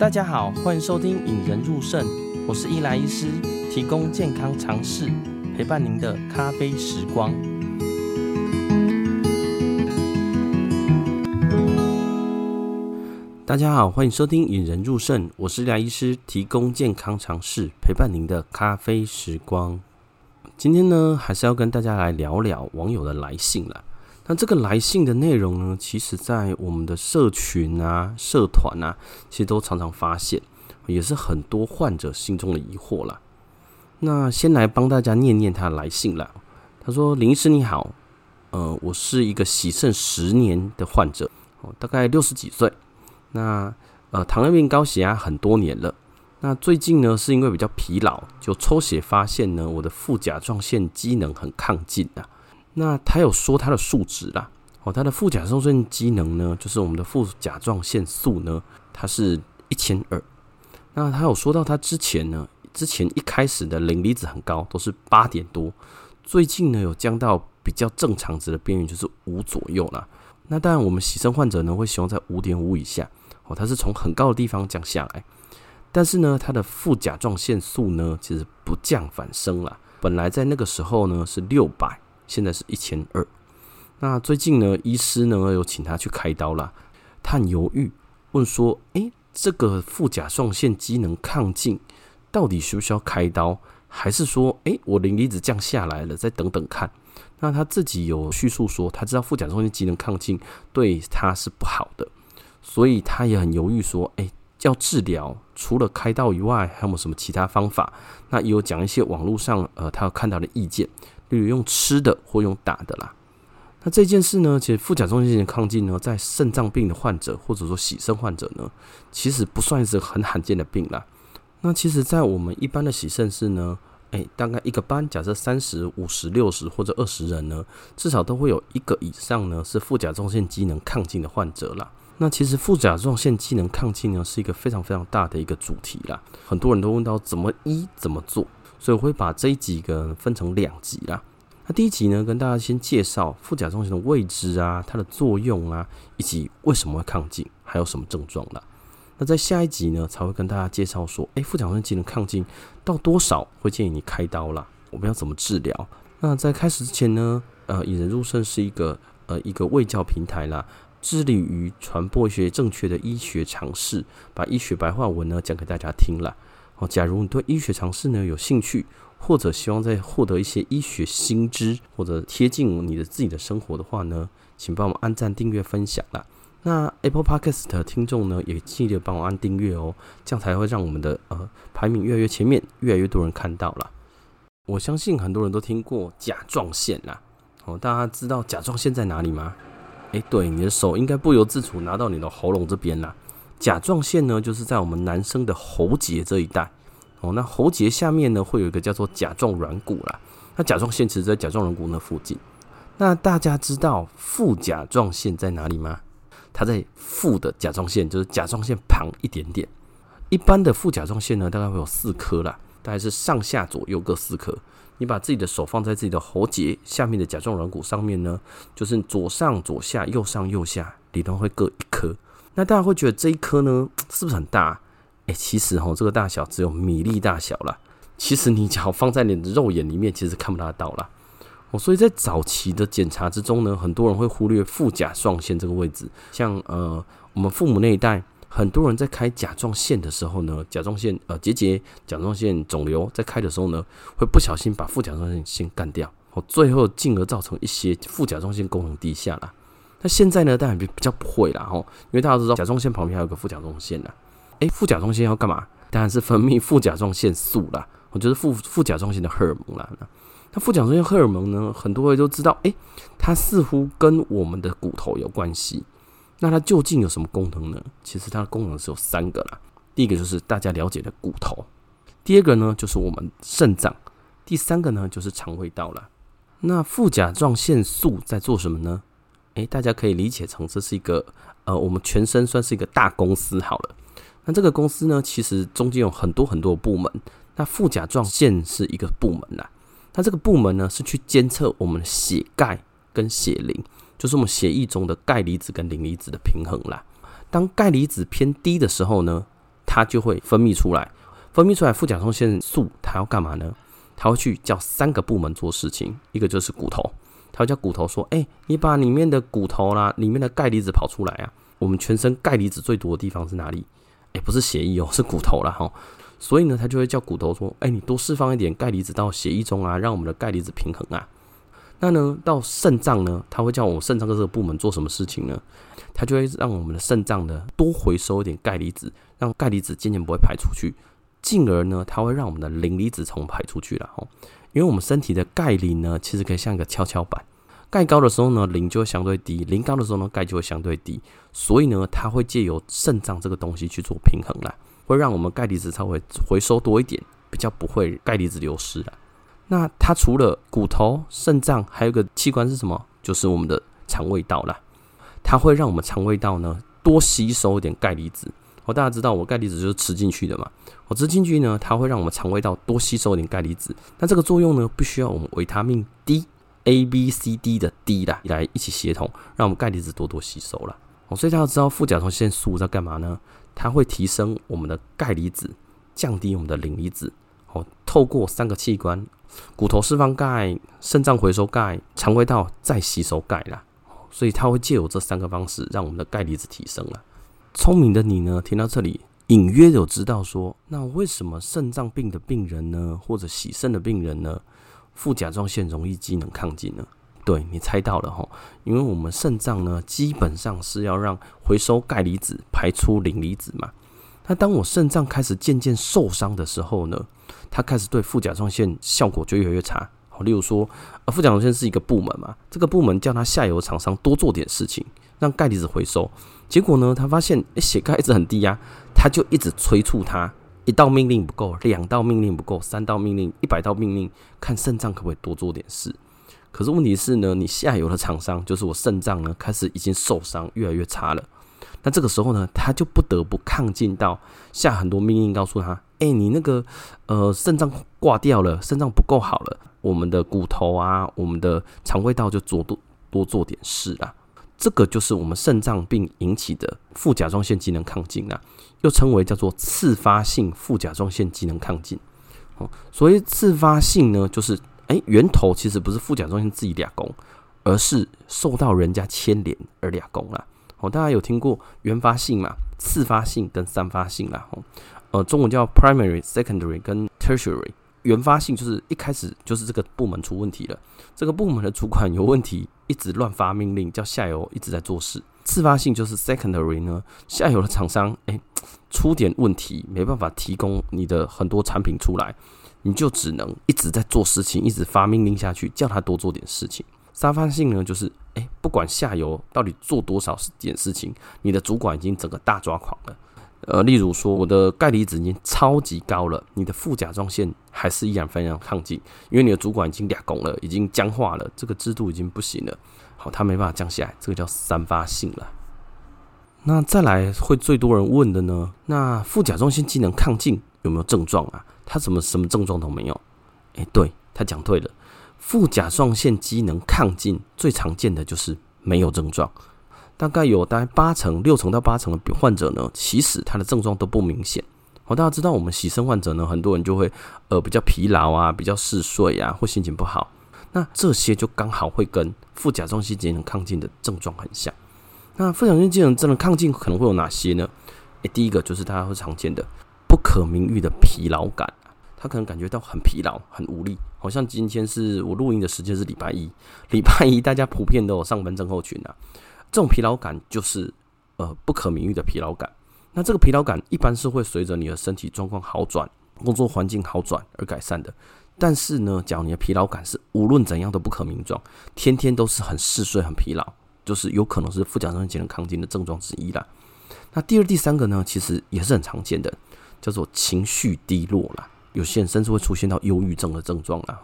大家好，欢迎收听《引人入胜》，我是伊莱医师，提供健康常识，陪伴您的咖啡时光。大家好，欢迎收听《引人入胜》，我是伊莱医师，提供健康常识，陪伴您的咖啡时光。今天呢，还是要跟大家来聊聊网友的来信了。那这个来信的内容呢，其实在我们的社群啊、社团啊，其实都常常发现，也是很多患者心中的疑惑啦。那先来帮大家念念他的来信啦。他说：“林医师你好，呃，我是一个洗肾十年的患者，大概六十几岁。那呃，糖尿病、高血压很多年了。那最近呢，是因为比较疲劳，就抽血发现呢，我的副甲状腺机能很亢进啊。”那他有说他的数值啦，哦，他的副甲状腺机能呢，就是我们的副甲状腺素呢，它是一千二。那他有说到他之前呢，之前一开始的磷离子很高，都是八点多，最近呢有降到比较正常值的边缘，就是五左右啦。那当然，我们洗肾患者呢会希望在五点五以下，哦，它是从很高的地方降下来，但是呢，它的副甲状腺素呢其实不降反升了，本来在那个时候呢是六百。现在是一千二，那最近呢，医师呢有请他去开刀了，他很犹豫，问说：“诶，这个副甲状腺机能亢进，到底需不需要开刀？还是说，诶，我磷离子降下来了，再等等看？”那他自己有叙述说，他知道副甲状腺机能亢进对他是不好的，所以他也很犹豫说：“诶，要治疗，除了开刀以外，还有没有什么其他方法？”那也有讲一些网络上呃，他有看到的意见。例如用吃的或用打的啦，那这件事呢，其实副甲状腺的亢进呢，在肾脏病的患者或者说洗肾患者呢，其实不算是很罕见的病啦。那其实，在我们一般的洗肾室呢，诶，大概一个班，假设三十五十六十或者二十人呢，至少都会有一个以上呢是副甲状腺机能亢进的患者啦。那其实副甲状腺机能亢进呢，是一个非常非常大的一个主题啦。很多人都问到怎么医怎么做。所以我会把这一几个分成两集啦。那第一集呢，跟大家先介绍副甲状腺的位置啊，它的作用啊，以及为什么会亢进，还有什么症状啦。那在下一集呢，才会跟大家介绍说，哎，副甲状腺机能亢进到多少会建议你开刀啦？我们要怎么治疗？那在开始之前呢，呃，引人入胜是一个呃一个卫教平台啦，致力于传播一些正确的医学常识，把医学白话文呢讲给大家听啦。哦，假如你对医学常识呢有兴趣，或者希望再获得一些医学新知，或者贴近你的自己的生活的话呢，请帮我按赞、订阅、分享啦。那 Apple Podcast 的听众呢，也记得帮我按订阅哦，这样才会让我们的呃排名越来越前面，越来越多人看到了。我相信很多人都听过甲状腺啦，哦，大家知道甲状腺在哪里吗？诶，对，你的手应该不由自主拿到你的喉咙这边啦。甲状腺呢，就是在我们男生的喉结这一带哦。那喉结下面呢，会有一个叫做甲状软骨啦。那甲状腺其实在甲状软骨那附近。那大家知道副甲状腺在哪里吗？它在副的甲状腺，就是甲状腺旁一点点。一般的副甲状腺呢，大概会有四颗啦，大概是上下左右各四颗。你把自己的手放在自己的喉结下面的甲状软骨上面呢，就是左上左下，右上右下，里头会各一颗。那大家会觉得这一颗呢，是不是很大？哎，其实哈，这个大小只有米粒大小啦。其实你只要放在你的肉眼里面，其实看不大到啦。哦，所以在早期的检查之中呢，很多人会忽略副甲状腺这个位置。像呃，我们父母那一代，很多人在开甲状腺的时候呢，甲状腺呃结节、甲状腺肿瘤在开的时候呢，会不小心把副甲状腺先干掉，哦，最后进而造成一些副甲状腺功能低下啦。那现在呢，当然比比较不会啦，吼，因为大家都知道甲状腺旁边还有个副甲状腺啦。诶、欸，副甲状腺要干嘛？当然是分泌副甲状腺素啦，我觉得副副甲状腺的荷尔蒙啦。那副甲状腺荷尔蒙呢，很多人都知道，诶、欸，它似乎跟我们的骨头有关系。那它究竟有什么功能呢？其实它的功能是有三个啦。第一个就是大家了解的骨头，第二个呢就是我们肾脏，第三个呢就是肠胃道了。那副甲状腺素在做什么呢？诶，大家可以理解成这是一个呃，我们全身算是一个大公司好了。那这个公司呢，其实中间有很多很多部门。那副甲状腺是一个部门啦。那这个部门呢，是去监测我们血钙跟血磷，就是我们血液中的钙离子跟磷离子的平衡啦。当钙离子偏低的时候呢，它就会分泌出来。分泌出来副甲状腺素，它要干嘛呢？它会去叫三个部门做事情，一个就是骨头，它会叫骨头说：“哎，你把里面的骨头啦，里面的钙离子跑出来啊。”我们全身钙离子最多的地方是哪里？哎，不是血液哦，是骨头啦。哈。所以呢，它就会叫骨头说：“哎，你多释放一点钙离子到血液中啊，让我们的钙离子平衡啊。”那呢，到肾脏呢，它会叫我们肾脏这个部门做什么事情呢？它就会让我们的肾脏呢多回收一点钙离子，让钙离子渐渐不会排出去。进而呢，它会让我们的磷离子从排出去了哦。因为我们身体的钙磷呢，其实可以像一个跷跷板，钙高的时候呢，磷就会相对低；磷高的时候呢，钙就会相对低。所以呢，它会借由肾脏这个东西去做平衡啦，会让我们钙离子稍微回收多一点，比较不会钙离子流失了。那它除了骨头、肾脏，还有一个器官是什么？就是我们的肠胃道啦。它会让我们肠胃道呢多吸收一点钙离子。大家知道我钙离子就是吃进去的嘛。我吃进去呢，它会让我们肠胃道多吸收一点钙离子。那这个作用呢，不需要我们维他命 D、A、B、C、D 的 D 啦来一起协同，让我们钙离子多多吸收了。哦，所以大家知道副甲状腺素在干嘛呢？它会提升我们的钙离子，降低我们的磷离子。哦，透过三个器官：骨头释放钙、肾脏回收钙、肠胃道再吸收钙啦。所以它会借由这三个方式，让我们的钙离子提升了。聪明的你呢，听到这里，隐约有知道说，那为什么肾脏病的病人呢，或者洗肾的病人呢，副甲状腺容易机能亢进呢？对，你猜到了哈，因为我们肾脏呢，基本上是要让回收钙离子，排出磷离子嘛。那当我肾脏开始渐渐受伤的时候呢，它开始对副甲状腺效果就越来越差。例如说，呃，副甲状腺是一个部门嘛，这个部门叫他下游厂商多做点事情，让钙离子回收。结果呢，他发现诶，血钙一直很低呀，他就一直催促他，一道命令不够，两道命令不够，三道命令，一百道命令，看肾脏可不可以多做点事。可是问题是呢，你下游的厂商就是我肾脏呢，开始已经受伤，越来越差了。那这个时候呢，他就不得不抗进到下很多命令，告诉他，哎，你那个呃肾脏挂掉了，肾脏不够好了，我们的骨头啊，我们的肠胃道就做多多做点事啊。这个就是我们肾脏病引起的副甲状腺机能亢进啊，又称为叫做次发性副甲状腺机能亢进。哦，所谓次发性呢，就是哎，源头其实不是副甲状腺自己俩攻，而是受到人家牵连而俩攻了。哦，大家有听过原发性嘛？次发性跟三发性啦。哦，呃，中文叫 primary、secondary 跟 tertiary。原发性就是一开始就是这个部门出问题了，这个部门的主管有问题，一直乱发命令，叫下游一直在做事。次发性就是 secondary 呢，下游的厂商诶出点问题，没办法提供你的很多产品出来，你就只能一直在做事情，一直发命令下去，叫他多做点事情。三发性呢，就是诶不管下游到底做多少件事情，你的主管已经整个大抓狂了。呃，例如说，我的钙离子已经超级高了，你的副甲状腺还是依然非常亢进，因为你的主管已经俩拱了，已经僵化了，这个制度已经不行了。好，它没办法降下来，这个叫三发性了。那再来会最多人问的呢？那副甲状腺机能亢进有没有症状啊？它什么什么症状都没有？诶，对，他讲对了，副甲状腺机能亢进最常见的就是没有症状。大概有大概八成、六成到八成的患者呢，其实他的症状都不明显。好，大家知道我们洗肾患者呢，很多人就会呃比较疲劳啊，比较嗜睡啊，或心情不好。那这些就刚好会跟副甲状腺机能亢进的症状很像。那副甲状腺机能真的亢进可能会有哪些呢？诶，第一个就是大家会常见的不可名喻的疲劳感，他可能感觉到很疲劳、很无力。好像今天是我录音的时间是礼拜一，礼拜一大家普遍都有上班症候群啊。这种疲劳感就是呃不可名喻的疲劳感。那这个疲劳感一般是会随着你的身体状况好转、工作环境好转而改善的。但是呢，假如你的疲劳感是无论怎样都不可名状，天天都是很嗜睡、很疲劳，就是有可能是副甲状腺机能亢进的症状之一啦。那第二、第三个呢，其实也是很常见的，叫做情绪低落啦。有些甚至会出现到忧郁症的症状啊。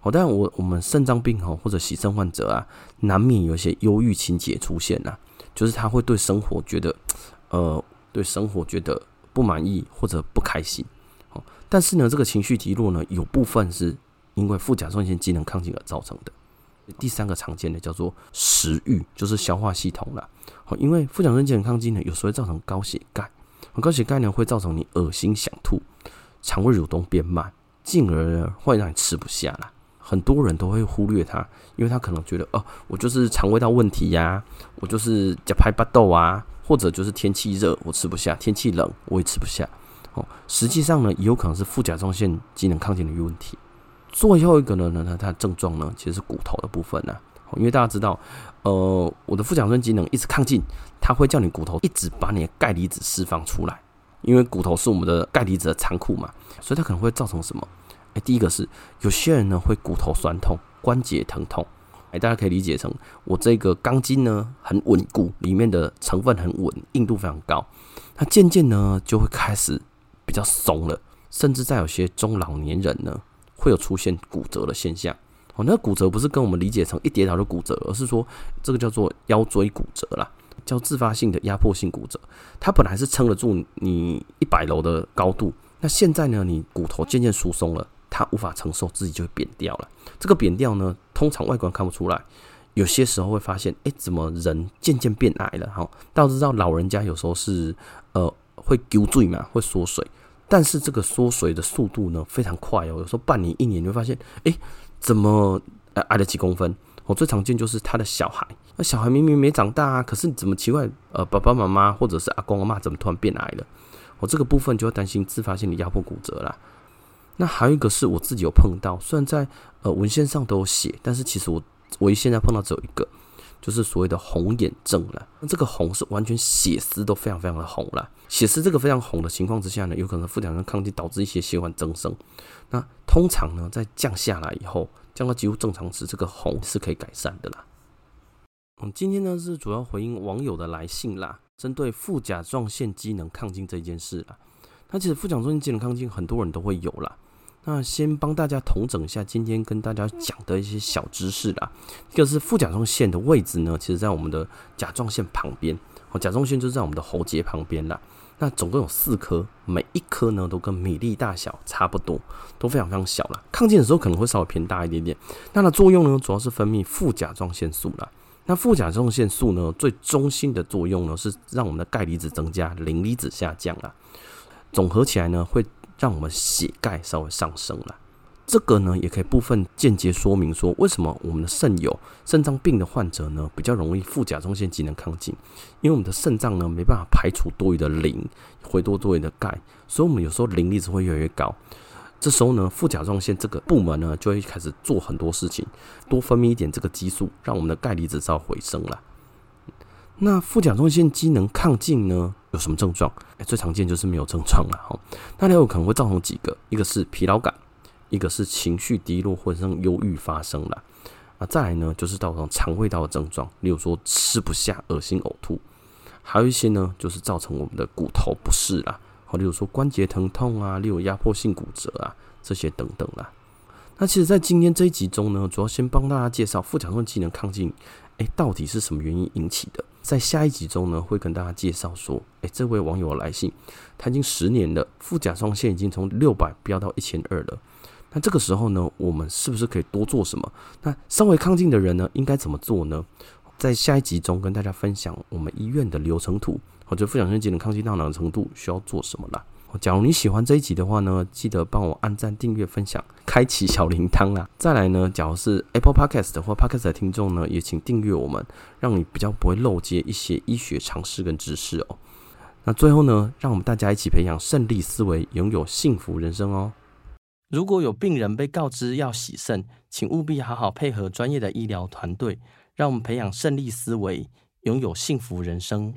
好，当然我我们肾脏病哈或者洗肾患者啊，难免有一些忧郁情节出现呐，就是他会对生活觉得，呃，对生活觉得不满意或者不开心。哦，但是呢，这个情绪低落呢，有部分是因为副甲状腺机能亢进而造成的。第三个常见的叫做食欲，就是消化系统了。好，因为副甲状腺机能亢进呢，有时候会造成高血钙。高血钙呢会造成你恶心想吐，肠胃蠕动变慢，进而会让你吃不下了。很多人都会忽略它，因为他可能觉得哦，我就是肠胃道问题呀、我就是吃歹巴豆啊，或者就是天气热我吃不下，天气冷我也吃不下。哦，实际上呢，也有可能是副甲状腺机能亢进的一个问题。最后一个呢，呢，它的症状呢，其实是骨头的部分呢、因为大家知道，呃，我的副甲状腺机能一直亢进，它会叫你骨头一直把你的钙离子释放出来，因为骨头是我们的钙离子的仓库嘛，所以它可能会造成什么？欸、第一个是有些人呢会骨头酸痛、关节疼痛，哎、大家可以理解成我这个钢筋呢很稳固，里面的成分很稳，硬度非常高，它渐渐呢就会开始比较松了，甚至在有些中老年人呢会有出现骨折的现象。哦，那骨折不是跟我们理解成一跌倒就骨折，而是说这个叫做腰椎骨折啦，叫自发性的压迫性骨折。它本来是撑得住你一百楼的高度，那现在呢你骨头渐渐疏松了。它无法承受，自己就会扁掉了。这个扁掉呢，通常外观看不出来，有些时候会发现，哎，怎么人渐渐变矮了？哈，大家知道老人家有时候是呃会丢坠嘛，会缩水，但是这个缩水的速度呢非常快哦，有时候半年一年你会发现，哎，怎么矮了几公分？我最常见就是他的小孩，那小孩明明没长大啊，可是你怎么奇怪？呃，爸爸妈妈或者是阿公阿妈怎么突然变矮了？我这个部分就会担心自发性的压迫骨折了。那还有一个是我自己有碰到，虽然在呃文献上都有写，但是其实我唯一现在碰到只有一个，就是所谓的红眼症了。那这个红是完全血丝都非常非常的红了，血丝这个非常红的情况之下呢，有可能副甲状腺亢进导致一些血管增生。那通常呢，在降下来以后，降到几乎正常值，这个红是可以改善的啦。嗯，今天呢是主要回应网友的来信啦，针对副甲状腺机能亢进这件事啦。那其实副甲状腺机能亢进很多人都会有啦。那先帮大家统整一下今天跟大家讲的一些小知识啦。一个是副甲状腺的位置呢，其实在我们的甲状腺旁边。哦，甲状腺就在我们的喉结旁边啦。那总共有四颗，每一颗呢都跟米粒大小差不多，都非常非常小啦。亢进的时候可能会稍微偏大一点点。那它作用呢，主要是分泌副甲状腺素啦。那副甲状腺素呢，最中心的作用呢，是让我们的钙离子增加，磷离子下降啊。总合起来呢，会。让我们血钙稍微上升了，这个呢也可以部分间接说明说，为什么我们的肾友、肾脏病的患者呢比较容易副甲状腺机能亢进，因为我们的肾脏呢没办法排除多余的磷，回多多余的钙，所以我们有时候磷离子会越来越高。这时候呢，副甲状腺这个部门呢就会开始做很多事情，多分泌一点这个激素，让我们的钙离子稍回升了。那副甲状腺机能亢进呢，有什么症状？哎，最常见就是没有症状了哈。那它有可能会造成几个，一个是疲劳感，一个是情绪低落或者忧郁发生了。啊，再来呢就是造成肠胃道的症状，例如说吃不下、恶心、呕吐。还有一些呢就是造成我们的骨头不适啦，例如说关节疼痛啊，例如压迫性骨折啊这些等等啦。那其实，在今天这一集中呢，主要先帮大家介绍副甲状腺机能亢进，哎，到底是什么原因引起的？在下一集中呢，会跟大家介绍说，哎，这位网友来信，他已经十年了，副甲状腺已经从六百飙到一千二了。那这个时候呢，我们是不是可以多做什么？那稍微亢进的人呢，应该怎么做呢？在下一集中跟大家分享我们医院的流程图，或者副甲状腺机能抗击大脑的程度需要做什么啦。假如你喜欢这一集的话呢，记得帮我按赞、订阅、分享、开启小铃铛啊！再来呢，假如是 Apple Podcast 或 Podcast 的听众呢，也请订阅我们，让你比较不会漏接一些医学常识跟知识哦。那最后呢，让我们大家一起培养胜利思维，拥有幸福人生哦。如果有病人被告知要洗肾，请务必好好配合专业的医疗团队，让我们培养胜利思维，拥有幸福人生。